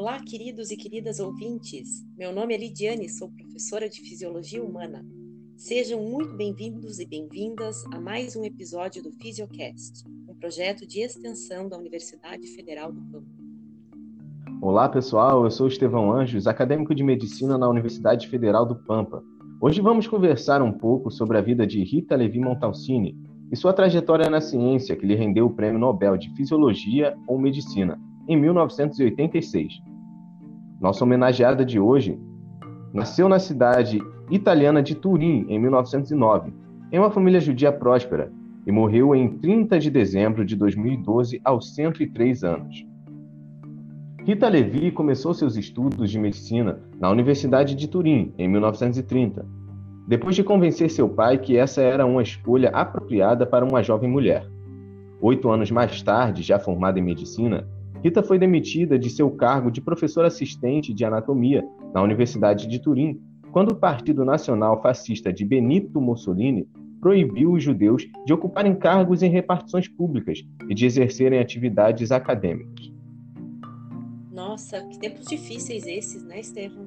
Olá, queridos e queridas ouvintes. Meu nome é Lidiane, sou professora de Fisiologia Humana. Sejam muito bem-vindos e bem-vindas a mais um episódio do Fisiocast, um projeto de extensão da Universidade Federal do Pampa. Olá, pessoal. Eu sou Estevão Anjos, acadêmico de medicina na Universidade Federal do Pampa. Hoje vamos conversar um pouco sobre a vida de Rita Levi Montalcini e sua trajetória na ciência que lhe rendeu o Prêmio Nobel de Fisiologia ou Medicina em 1986. Nossa homenageada de hoje nasceu na cidade italiana de Turim em 1909, em uma família judia próspera, e morreu em 30 de dezembro de 2012 aos 103 anos. Rita Levi começou seus estudos de medicina na Universidade de Turim em 1930, depois de convencer seu pai que essa era uma escolha apropriada para uma jovem mulher. Oito anos mais tarde, já formada em medicina, Rita foi demitida de seu cargo de professora assistente de anatomia na Universidade de Turim, quando o Partido Nacional Fascista de Benito Mussolini proibiu os judeus de ocuparem cargos em repartições públicas e de exercerem atividades acadêmicas. Nossa, que tempos difíceis esses, né, Estevam?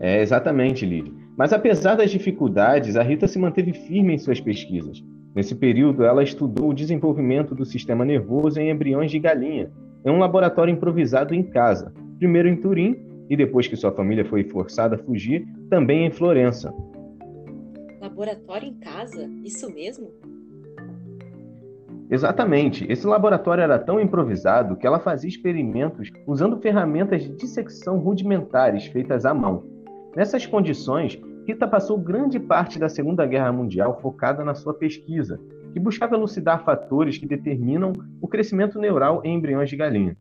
É, exatamente, Lili. Mas apesar das dificuldades, a Rita se manteve firme em suas pesquisas. Nesse período, ela estudou o desenvolvimento do sistema nervoso em embriões de galinha em um laboratório improvisado em casa, primeiro em Turim e depois que sua família foi forçada a fugir, também em Florença. Laboratório em casa? Isso mesmo? Exatamente. Esse laboratório era tão improvisado que ela fazia experimentos usando ferramentas de dissecção rudimentares feitas à mão. Nessas condições, Rita passou grande parte da Segunda Guerra Mundial focada na sua pesquisa, que buscava elucidar fatores que determinam o crescimento neural em embriões de galinha.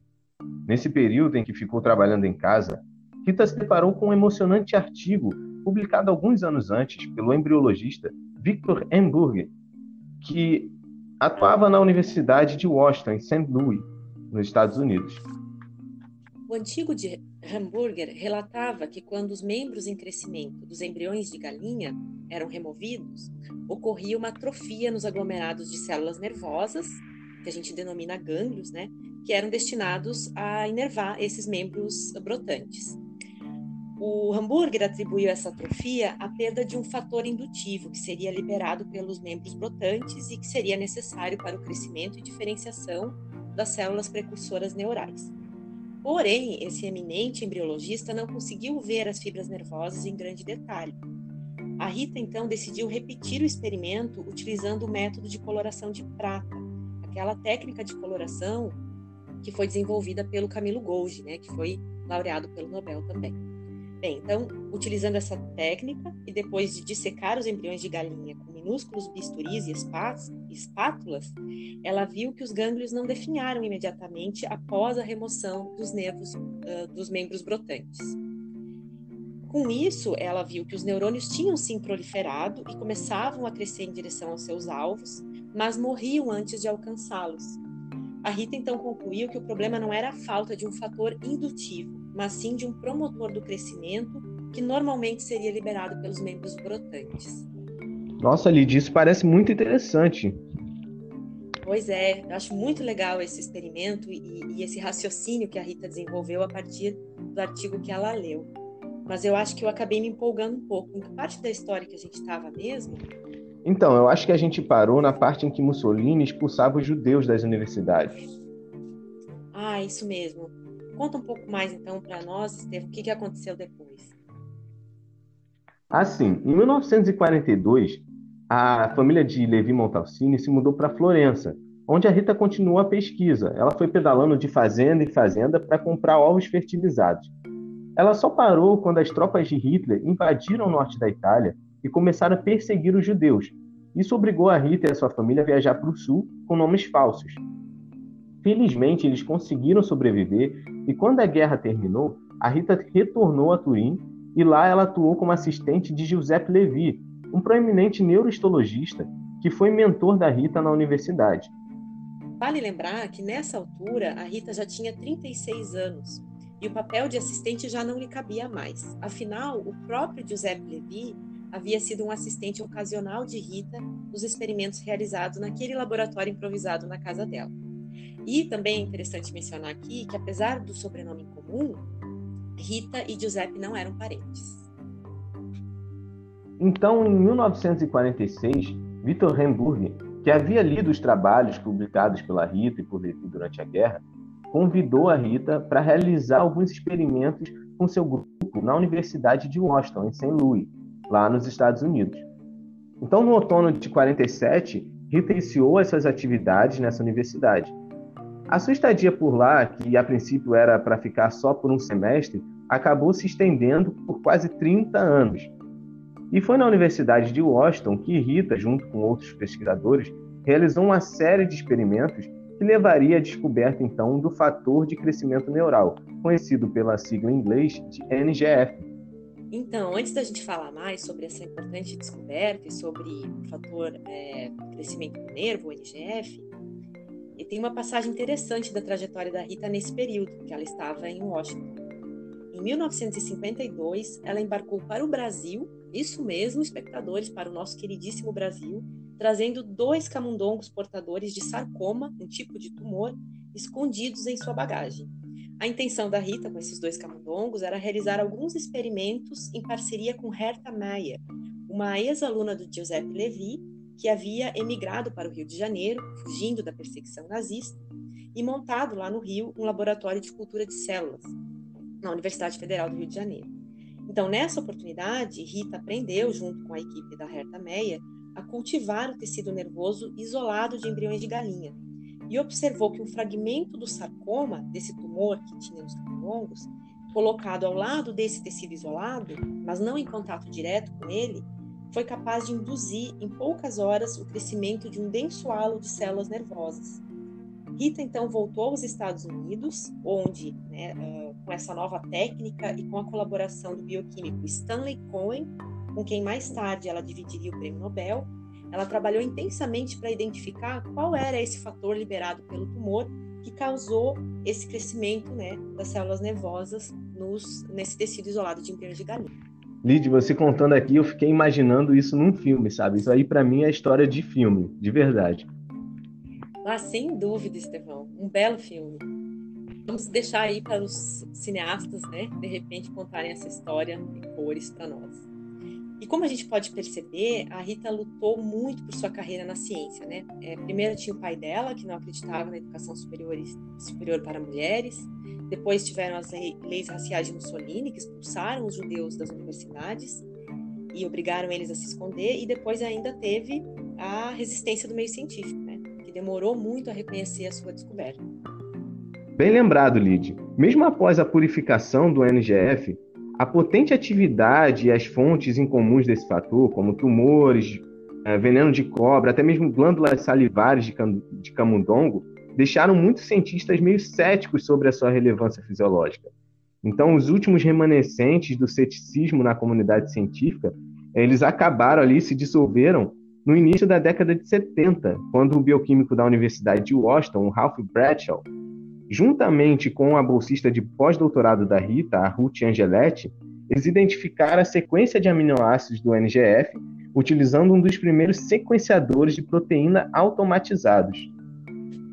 Nesse período em que ficou trabalhando em casa, Rita se deparou com um emocionante artigo publicado alguns anos antes pelo embriologista Victor Hamburger, que atuava na Universidade de Washington, em St. Louis, nos Estados Unidos. O antigo de Hamburger relatava que quando os membros em crescimento dos embriões de galinha eram removidos, ocorria uma atrofia nos aglomerados de células nervosas, que a gente denomina gânglios, né, que eram destinados a inervar esses membros brotantes. O Hamburger atribuiu essa atrofia à perda de um fator indutivo que seria liberado pelos membros brotantes e que seria necessário para o crescimento e diferenciação das células precursoras neurais. Porém, esse eminente embriologista não conseguiu ver as fibras nervosas em grande detalhe. A Rita então decidiu repetir o experimento utilizando o método de coloração de prata, aquela técnica de coloração que foi desenvolvida pelo Camilo Golgi, né, que foi laureado pelo Nobel também. Bem, então, utilizando essa técnica e depois de dissecar os embriões de galinha com minúsculos bisturis e espátulas, ela viu que os gânglios não definharam imediatamente após a remoção dos nervos uh, dos membros brotantes. Com isso, ela viu que os neurônios tinham sim proliferado e começavam a crescer em direção aos seus alvos, mas morriam antes de alcançá-los. A Rita então concluiu que o problema não era a falta de um fator indutivo, mas sim de um promotor do crescimento que normalmente seria liberado pelos membros brotantes. Nossa, Lidia, isso parece muito interessante. Pois é, eu acho muito legal esse experimento e, e, esse raciocínio que a Rita desenvolveu a partir do artigo que ela leu. Mas eu acho que eu acabei me empolgando um pouco. Em que parte da história que a gente estava mesmo? Então, eu acho que a gente parou na parte em que Mussolini expulsava os judeus das universidades. Ah, isso mesmo. Conta um pouco mais então para nós, Estevam, o que, que aconteceu depois. Assim, em 1942, a família de Levi Montalcini se mudou para Florença, onde a Rita continuou a pesquisa. Ela foi pedalando de fazenda em fazenda para comprar ovos fertilizados. Ela só parou quando as tropas de Hitler invadiram o norte da Itália e começaram a perseguir os judeus. Isso obrigou a Rita e a sua família a viajar para o sul com nomes falsos. Felizmente, eles conseguiram sobreviver e quando a guerra terminou, a Rita retornou a Turim e lá ela atuou como assistente de Giuseppe Levi, um proeminente neurohistologista que foi mentor da Rita na universidade. Vale lembrar que nessa altura a Rita já tinha 36 anos e o papel de assistente já não lhe cabia mais. Afinal, o próprio Giuseppe Levi havia sido um assistente ocasional de Rita nos experimentos realizados naquele laboratório improvisado na casa dela. E também é interessante mencionar aqui que, apesar do sobrenome comum, Rita e Giuseppe não eram parentes. Então, em 1946, Victor Hamburg, que havia lido os trabalhos publicados pela Rita e por Levi durante a guerra, convidou a Rita para realizar alguns experimentos com seu grupo na Universidade de Washington, em St. Louis, lá nos Estados Unidos. Então, no outono de 47, Rita iniciou essas atividades nessa universidade. A sua estadia por lá, que a princípio era para ficar só por um semestre, acabou se estendendo por quase 30 anos. E foi na Universidade de Washington que Rita, junto com outros pesquisadores, realizou uma série de experimentos que levaria à descoberta então do fator de crescimento neural, conhecido pela sigla em inglês de NGF. Então, antes da gente falar mais sobre essa importante descoberta e sobre o fator é, crescimento do nervo, o NGF, e tem uma passagem interessante da trajetória da Rita nesse período, que ela estava em Washington. Em 1952, ela embarcou para o Brasil, isso mesmo, espectadores, para o nosso queridíssimo Brasil, trazendo dois camundongos portadores de sarcoma, um tipo de tumor, escondidos em sua bagagem. A intenção da Rita com esses dois camundongos era realizar alguns experimentos em parceria com Herta Meyer, uma ex-aluna do Giuseppe Levi, que havia emigrado para o Rio de Janeiro, fugindo da perseguição nazista, e montado lá no Rio um laboratório de cultura de células, na Universidade Federal do Rio de Janeiro. Então, nessa oportunidade, Rita aprendeu, junto com a equipe da Herta Meyer, a cultivar o tecido nervoso isolado de embriões de galinha e observou que um fragmento do sarcoma, desse tumor que tinha nos camundongos, colocado ao lado desse tecido isolado, mas não em contato direto com ele, foi capaz de induzir em poucas horas o crescimento de um denso halo de células nervosas. Rita então voltou aos Estados Unidos, onde, né, uh, com essa nova técnica e com a colaboração do bioquímico Stanley Cohen, com quem mais tarde ela dividiria o prêmio Nobel, ela trabalhou intensamente para identificar qual era esse fator liberado pelo tumor que causou esse crescimento né, das células nervosas nos, nesse tecido isolado de embriões de galinha. Lid, você contando aqui, eu fiquei imaginando isso num filme, sabe? Isso aí para mim é história de filme, de verdade. Ah, sem dúvida, Estevão. Um belo filme. Vamos deixar aí para os cineastas, né, de repente contarem essa história em cores para nós. E como a gente pode perceber, a Rita lutou muito por sua carreira na ciência, né? É, primeiro tinha o pai dela, que não acreditava na educação superior, superior para mulheres. Depois tiveram as leis raciais de Mussolini, que expulsaram os judeus das universidades e obrigaram eles a se esconder. E depois ainda teve a resistência do meio científico, né? Que demorou muito a reconhecer a sua descoberta. Bem lembrado, Lid. Mesmo após a purificação do NGF, a potente atividade e as fontes incomuns desse fator, como tumores, eh, veneno de cobra, até mesmo glândulas salivares de, cam de camundongo, deixaram muitos cientistas meio céticos sobre a sua relevância fisiológica. Então, os últimos remanescentes do ceticismo na comunidade científica, eles acabaram ali, se dissolveram no início da década de 70, quando o bioquímico da Universidade de Washington, Ralph Bradshaw, Juntamente com a bolsista de pós-doutorado da Rita, a Ruth Angeletti, eles identificaram a sequência de aminoácidos do NGF utilizando um dos primeiros sequenciadores de proteína automatizados.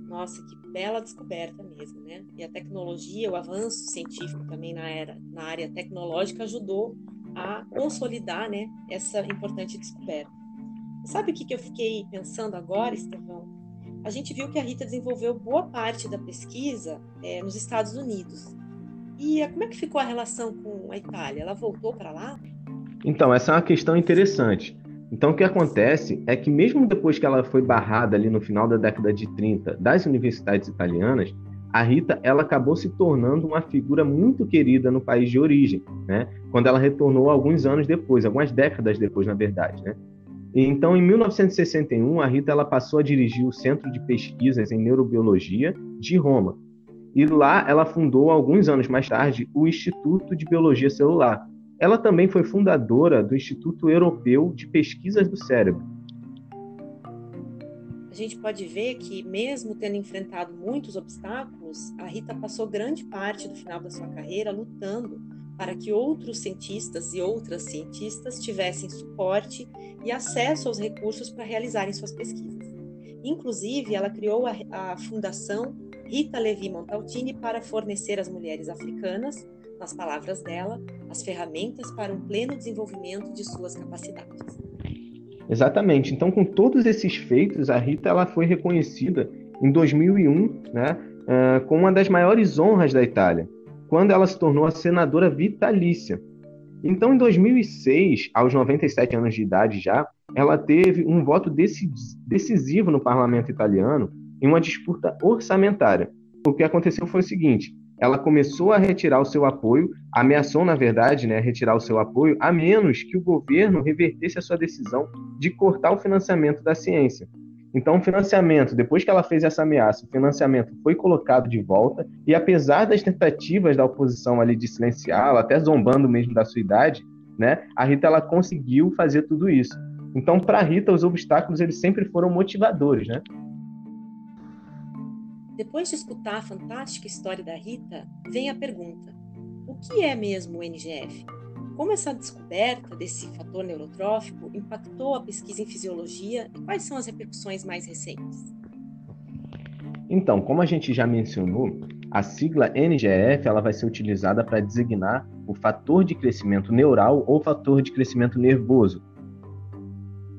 Nossa, que bela descoberta mesmo, né? E a tecnologia, o avanço científico também na, era, na área tecnológica ajudou a consolidar, né, essa importante descoberta. Sabe o que, que eu fiquei pensando agora, Estevão? A gente viu que a Rita desenvolveu boa parte da pesquisa é, nos Estados Unidos. E como é que ficou a relação com a Itália? Ela voltou para lá? Então, essa é uma questão interessante. Então, o que acontece é que, mesmo depois que ela foi barrada ali no final da década de 30 das universidades italianas, a Rita ela acabou se tornando uma figura muito querida no país de origem, né? Quando ela retornou alguns anos depois, algumas décadas depois, na verdade, né? Então, em 1961, a Rita ela passou a dirigir o Centro de Pesquisas em Neurobiologia de Roma. E lá ela fundou, alguns anos mais tarde, o Instituto de Biologia Celular. Ela também foi fundadora do Instituto Europeu de Pesquisas do Cérebro. A gente pode ver que, mesmo tendo enfrentado muitos obstáculos, a Rita passou grande parte do final da sua carreira lutando para que outros cientistas e outras cientistas tivessem suporte e acesso aos recursos para realizarem suas pesquisas. Inclusive, ela criou a, a fundação Rita Levi Montaltini para fornecer às mulheres africanas, nas palavras dela, as ferramentas para um pleno desenvolvimento de suas capacidades. Exatamente. Então, com todos esses feitos, a Rita ela foi reconhecida em 2001, né, uh, com uma das maiores honras da Itália, quando ela se tornou a senadora vitalícia. Então, em 2006, aos 97 anos de idade já, ela teve um voto decisivo no parlamento italiano em uma disputa orçamentária. O que aconteceu foi o seguinte: ela começou a retirar o seu apoio, ameaçou, na verdade, né, retirar o seu apoio, a menos que o governo revertesse a sua decisão de cortar o financiamento da ciência. Então, o financiamento, depois que ela fez essa ameaça, o financiamento foi colocado de volta, e apesar das tentativas da oposição ali de silenciá-la, até zombando mesmo da sua idade, né, a Rita ela conseguiu fazer tudo isso. Então, para a Rita, os obstáculos eles sempre foram motivadores, né? Depois de escutar a fantástica história da Rita, vem a pergunta: o que é mesmo o NGF? Como essa descoberta desse fator neurotrófico impactou a pesquisa em fisiologia e quais são as repercussões mais recentes? Então, como a gente já mencionou, a sigla NGF ela vai ser utilizada para designar o fator de crescimento neural ou fator de crescimento nervoso.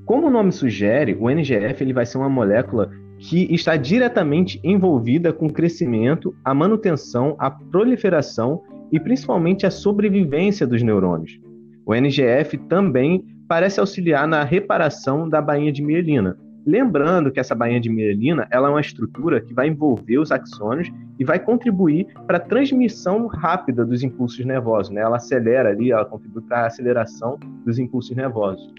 Como o nome sugere, o NGF ele vai ser uma molécula que está diretamente envolvida com o crescimento, a manutenção, a proliferação e principalmente a sobrevivência dos neurônios. O NGF também parece auxiliar na reparação da bainha de mielina. Lembrando que essa bainha de mielina ela é uma estrutura que vai envolver os axônios e vai contribuir para a transmissão rápida dos impulsos nervosos. Né? Ela acelera ali, ela contribui para a aceleração dos impulsos nervosos.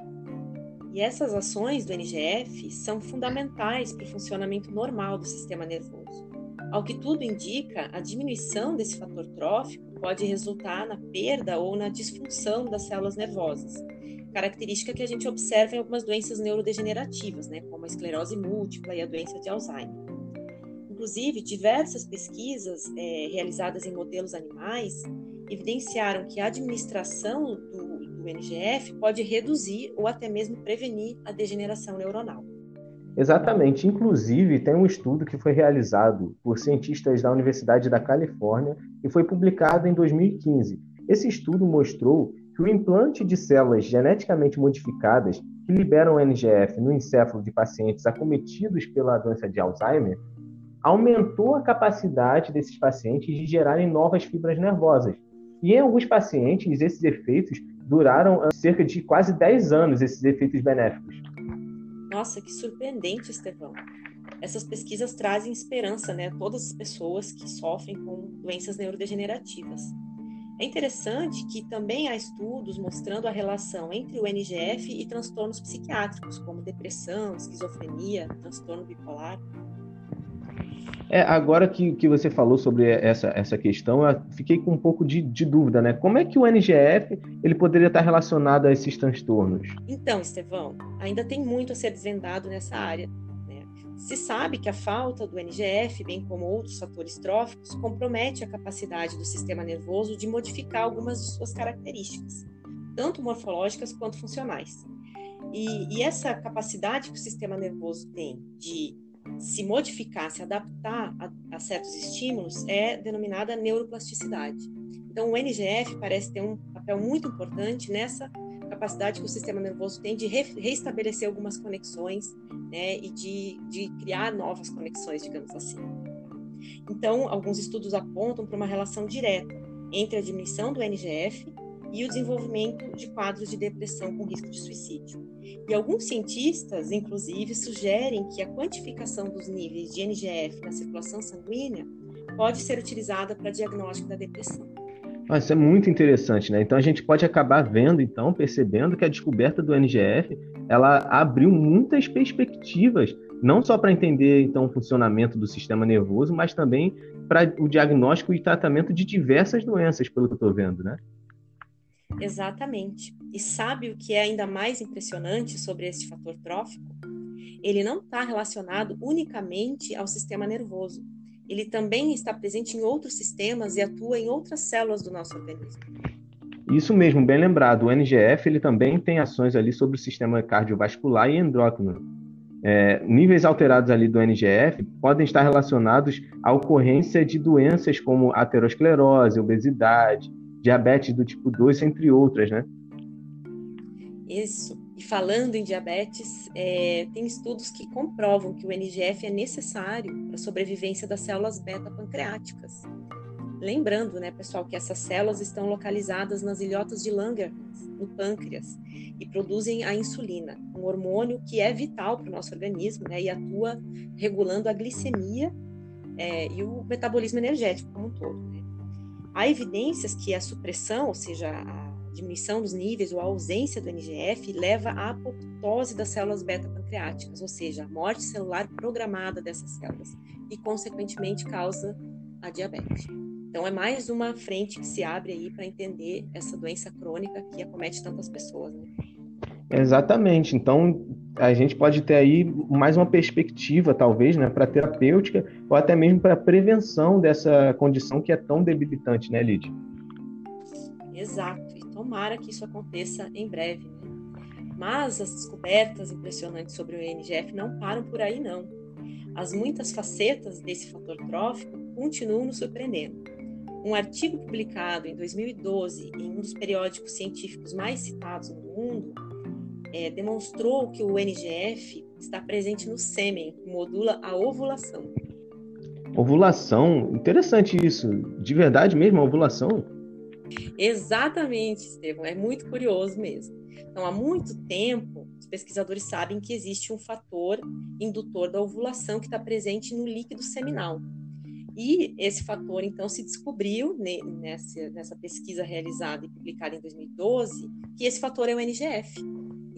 E essas ações do NGF são fundamentais para o funcionamento normal do sistema nervoso. Ao que tudo indica, a diminuição desse fator trófico pode resultar na perda ou na disfunção das células nervosas, característica que a gente observa em algumas doenças neurodegenerativas, né, como a esclerose múltipla e a doença de Alzheimer. Inclusive, diversas pesquisas é, realizadas em modelos animais evidenciaram que a administração do, do NGF pode reduzir ou até mesmo prevenir a degeneração neuronal. Exatamente. Inclusive, tem um estudo que foi realizado por cientistas da Universidade da Califórnia e foi publicado em 2015. Esse estudo mostrou que o implante de células geneticamente modificadas que liberam NGF no encéfalo de pacientes acometidos pela doença de Alzheimer aumentou a capacidade desses pacientes de gerarem novas fibras nervosas. E em alguns pacientes, esses efeitos duraram cerca de quase 10 anos, esses efeitos benéficos. Nossa, que surpreendente, Estevão. Essas pesquisas trazem esperança, né, a todas as pessoas que sofrem com doenças neurodegenerativas. É interessante que também há estudos mostrando a relação entre o NGF e transtornos psiquiátricos, como depressão, esquizofrenia, transtorno bipolar. É, agora que, que você falou sobre essa, essa questão, eu fiquei com um pouco de, de dúvida, né? Como é que o NGF ele poderia estar relacionado a esses transtornos? Então, Estevão, ainda tem muito a ser desvendado nessa área. Né? Se sabe que a falta do NGF, bem como outros fatores tróficos, compromete a capacidade do sistema nervoso de modificar algumas de suas características, tanto morfológicas quanto funcionais. E, e essa capacidade que o sistema nervoso tem de se modificar, se adaptar a, a, certos estímulos, é denominada neuroplasticidade. Então, o NGF parece ter um papel muito importante nessa capacidade que o sistema nervoso tem de re, reestabelecer algumas conexões né, e de, de criar novas conexões, digamos assim. Então, alguns estudos apontam para uma relação direta entre a diminuição do NGF e o desenvolvimento de quadros de depressão com risco de suicídio. E alguns cientistas, inclusive, sugerem que a quantificação dos níveis de NGF na circulação sanguínea pode ser utilizada para diagnóstico da depressão. Ah, isso é muito interessante, né? Então a gente pode acabar vendo, então, percebendo que a descoberta do NGF, ela abriu muitas perspectivas, não só para entender então o funcionamento do sistema nervoso, mas também para o diagnóstico e tratamento de diversas doenças, pelo que eu estou vendo, né? Exatamente. E sabe o que é ainda mais impressionante sobre esse fator trófico? Ele não está relacionado unicamente ao sistema nervoso. Ele também está presente em outros sistemas e atua em outras células do nosso organismo. Isso mesmo, bem lembrado. O NGF ele também tem ações ali sobre o sistema cardiovascular e endócrino. é, níveis alterados ali do NGF podem estar relacionados à ocorrência de doenças como aterosclerose, obesidade, diabetes do tipo 2, entre outras, né? Isso. E falando em diabetes, é, tem estudos que comprovam que o NGF é necessário para a sobrevivência das células beta-pancreáticas. Lembrando, né, pessoal, que essas células estão localizadas nas ilhotas de Langerhans, no pâncreas, e produzem a insulina, um hormônio que é vital para o nosso organismo né, e atua regulando a glicemia é, e o metabolismo energético como um todo. Né. Há evidências que a supressão, ou seja, a diminuição dos níveis ou a ausência do NGF leva à apoptose das células beta-pancreáticas, ou seja, a morte celular programada dessas células, e, consequentemente, causa a diabetes. Então, é mais uma frente que se abre aí para entender essa doença crônica que acomete tantas pessoas. Né? Exatamente. Então, a gente pode ter aí mais uma perspectiva, talvez, né, para terapêutica ou até mesmo para prevenção dessa condição que é tão debilitante, né, Lídia? Exato. Tomara que isso aconteça em breve. Né? Mas as descobertas impressionantes sobre o NGF não param por aí, não. As muitas facetas desse fator trófico continuam nos surpreendendo. Um artigo publicado em 2012 em um dos periódicos científicos mais citados no mundo é, demonstrou que o NGF está presente no sêmen, modula a ovulação. Ovulação? Interessante isso. De verdade mesmo, a ovulação? Exatamente, Estevam, é muito curioso mesmo. Então, há muito tempo, os pesquisadores sabem que existe um fator indutor da ovulação que está presente no líquido seminal. E esse fator, então, se descobriu nessa, nessa pesquisa realizada e publicada em 2012, que esse fator é o NGF.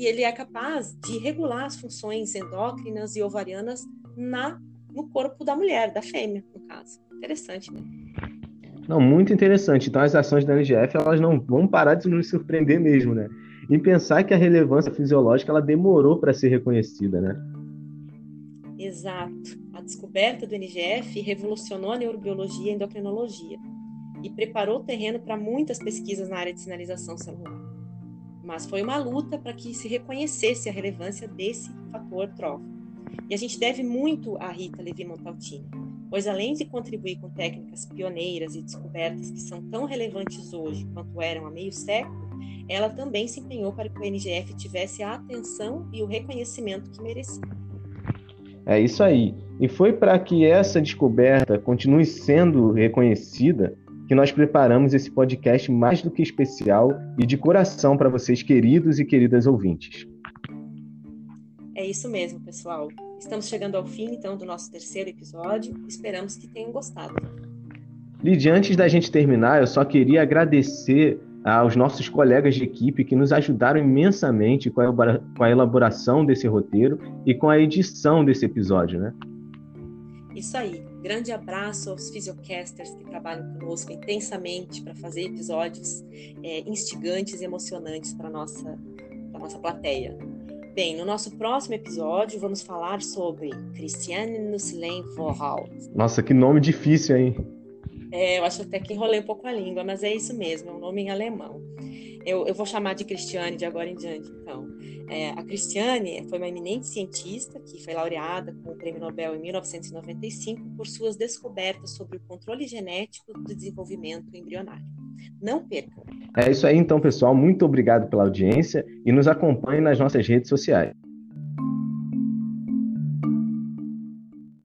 E ele é capaz de regular as funções endócrinas e ovarianas na, no corpo da mulher, da fêmea, no caso. Interessante, né? Não, muito interessante. Então, as ações da NGF elas não vão parar de nos surpreender mesmo, né? E pensar que a relevância fisiológica ela demorou para ser reconhecida, né? Exato. A descoberta do NGF revolucionou a neurobiologia e a endocrinologia e preparou o terreno para muitas pesquisas na área de sinalização celular. Mas foi uma luta para que se reconhecesse a relevância desse fator trófico. E a gente deve muito a Rita Levi Montaltini pois além de contribuir com técnicas pioneiras e descobertas que são tão relevantes hoje quanto eram há meio século, ela também se empenhou para que o NGF tivesse a atenção e o reconhecimento que merecia. É isso aí. E foi para que essa descoberta continue sendo reconhecida que nós preparamos esse podcast mais do que especial e de coração para vocês, queridos e queridas ouvintes. É isso mesmo, pessoal. Estamos chegando ao fim, então, do nosso terceiro episódio. Esperamos que tenham gostado. Lidia, antes da gente terminar, eu só queria agradecer aos nossos colegas de equipe que nos ajudaram imensamente com a elaboração desse roteiro e com a edição desse episódio, né? Isso aí. Grande abraço aos fisiocasters que trabalham conosco intensamente para fazer episódios é, instigantes e emocionantes para nossa nossa plateia. Bem, no nosso próximo episódio vamos falar sobre Christiane Nusslein Vorhaus. Nossa, que nome difícil, hein? É, eu acho até que enrolei um pouco a língua, mas é isso mesmo, é um nome em alemão. Eu, eu vou chamar de Christiane de agora em diante, então. É, a Christiane foi uma eminente cientista que foi laureada com o Prêmio Nobel em 1995 por suas descobertas sobre o controle genético do desenvolvimento embrionário. Não percam! É isso aí, então, pessoal. Muito obrigado pela audiência e nos acompanhe nas nossas redes sociais.